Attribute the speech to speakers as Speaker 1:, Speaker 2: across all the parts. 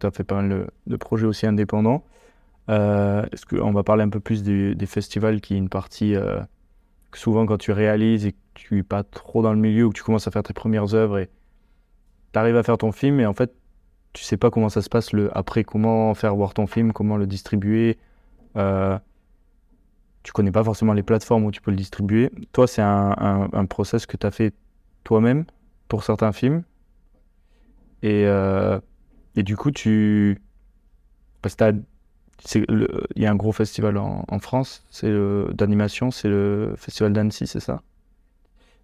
Speaker 1: Tu as fait pas mal de, projets aussi indépendants. Est-ce qu'on va parler un peu plus des, festivals qui est une partie que souvent quand tu réalises et que tu n'es pas trop dans le milieu ou que tu commences à faire tes premières œuvres et tu arrives à faire ton film et en fait tu sais pas comment ça se passe le après, comment faire voir ton film, comment le distribuer. Euh, tu connais pas forcément les plateformes où tu peux le distribuer. Toi, c'est un, un, process que tu as fait toi-même pour certains films. Et, euh, et du coup, tu. Parce que il y a un gros festival en, France d'animation, c'est le festival d'Annecy, c'est ça?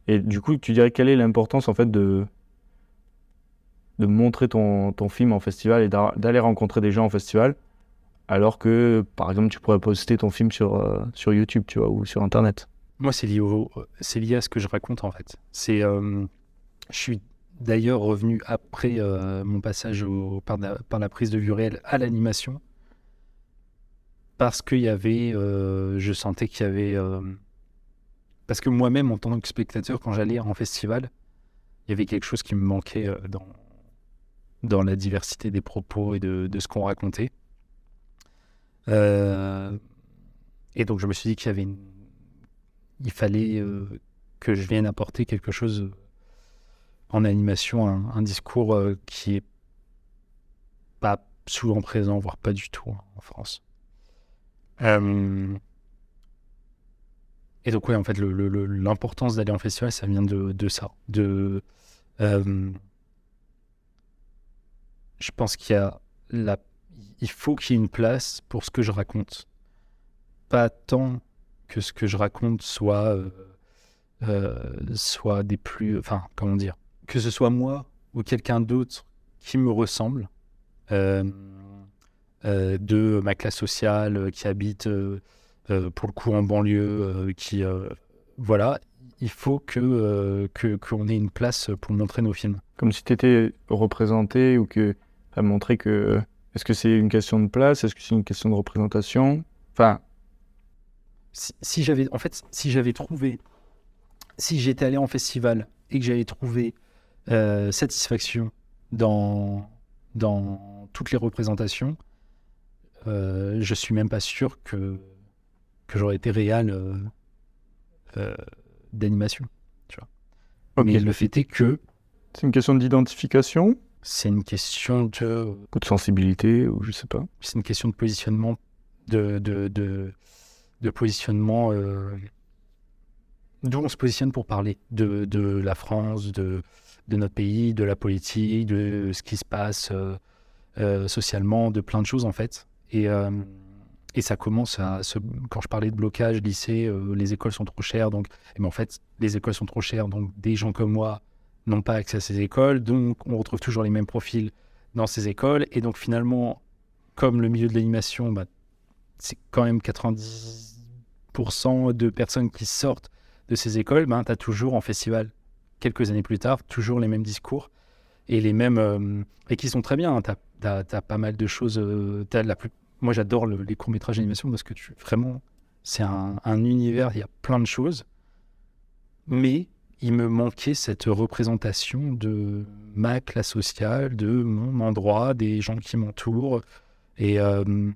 Speaker 1: Et du coup, tu dirais quelle est l'importance en fait de, de montrer ton, ton film en festival et d'aller rencontrer des gens en festival, alors que, par exemple, tu pourrais poster ton film sur, euh, sur YouTube, tu vois, ou sur Internet?
Speaker 2: Moi, c'est lié, c'est lié à ce que je raconte, en fait. C'est, euh, je suis d'ailleurs revenu après euh, mon passage par, la, prise de vue réelle à l'animation, parce qu'il y avait, je sentais qu'il y avait... parce que moi-même, en tant que spectateur, quand j'allais en festival, il y avait quelque chose qui me manquait dans, la diversité des propos et de, ce qu'on racontait. Euh, et donc je me suis dit qu'il y avait il fallait euh, que je vienne apporter quelque chose en animation, un, discours euh, qui est pas souvent présent, voire pas du tout en France. et donc ouais, en fait, l'importance d'aller en festival, ça vient de, ça, de je pense qu'il y a la... il faut qu'il y ait une place pour ce que je raconte. Pas tant que ce que je raconte soit, euh, euh, soit des plus. Enfin, comment dire Que ce soit moi ou quelqu'un d'autre qui me ressemble, euh, de ma classe sociale, qui habite pour le coup en banlieue, qui. voilà, il faut que qu'on ait une place pour montrer nos films.
Speaker 1: Comme si tu étais représenté ou que à montrer que est-ce que c'est une question de place, est-ce que c'est une question de représentation? Enfin,
Speaker 2: si, j'avais en fait si j'avais trouvé si j'étais allé en festival et que j'avais trouvé euh, satisfaction dans dans toutes les représentations, euh, je suis même pas sûr que que j'aurais été réel euh, euh, d'animation. Tu vois. Mais le fait est que
Speaker 1: c'est une question d'identification?
Speaker 2: C'est une question de...
Speaker 1: de sensibilité, ou je sais pas.
Speaker 2: C'est une question de positionnement, de, de, de, positionnement... Euh, d'où on se positionne pour parler de, de la France, de, de notre pays, de la politique, de ce qui se passe euh, euh, socialement, de plein de choses en fait. Et, et ça commence à... Se... Quand je parlais de blocage, lycée, les écoles sont trop chères, donc... Mais en fait, les écoles sont trop chères, donc des gens comme moi n'ont pas accès à ces écoles, donc on retrouve toujours les mêmes profils dans ces écoles. Et donc finalement, comme le milieu de l'animation, bah, c'est quand même 90% de personnes qui sortent de ces écoles, bah, tu as toujours en festival, quelques années plus tard, toujours les mêmes discours et les mêmes euh, et qui sont très bien. Hein. Tu as, pas mal de choses. Euh, la plus... Moi, j'adore les courts métrages d'animation parce que tu, vraiment, c'est un, un, univers. Il y a plein de choses, mais il me manquait cette représentation de ma classe sociale, de mon endroit, des gens qui m'entourent. Et, euh,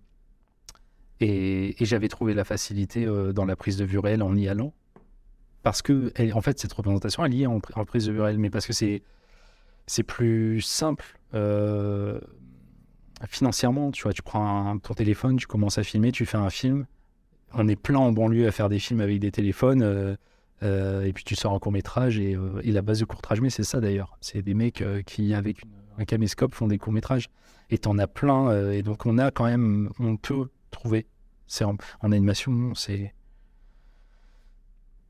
Speaker 2: et, j'avais trouvé la facilité dans la prise de vue réelle en y allant. Parce que, en fait, cette représentation, elle y est en, prise de réelle, mais parce que c'est, c'est plus simple euh, financièrement. Tu vois, tu prends ton téléphone, tu commences à filmer, tu fais un film. On est plein en banlieue à faire des films avec des téléphones euh, et puis tu sors un court métrage et, euh, la base de court métrage, mais c'est ça d'ailleurs. C'est des mecs euh, qui, avec un caméscope, font des courts métrages. Et t'en as plein. et donc on a quand même, on peut trouver. C'est en, animation, c'est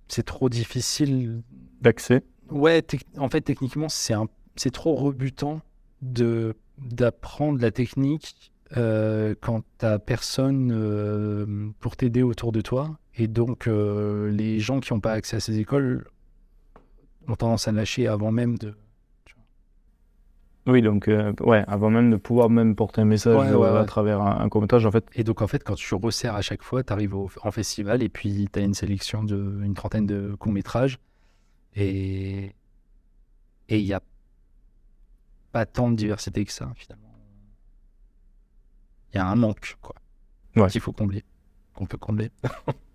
Speaker 2: c'est trop difficile
Speaker 1: d'accès.
Speaker 2: Ouais, en fait techniquement c'est c'est trop rebutant de d'apprendre la technique quand t'as personne pour t'aider autour de toi et donc, euh, les gens qui n'ont pas accès à ces écoles ont tendance à lâcher avant même de.
Speaker 1: Oui, donc, euh, ouais, avant même de pouvoir même porter un message à travers un, commentaire, en fait.
Speaker 2: Et donc, en fait, quand tu resserres à chaque fois, tu arrives en festival et puis tu as une sélection d'une trentaine de courts-métrages. Et il n'y a pas tant de diversité que ça, finalement. il y a un manque, quoi.
Speaker 1: Ouais.
Speaker 2: Qu'il faut combler, qu'on peut combler.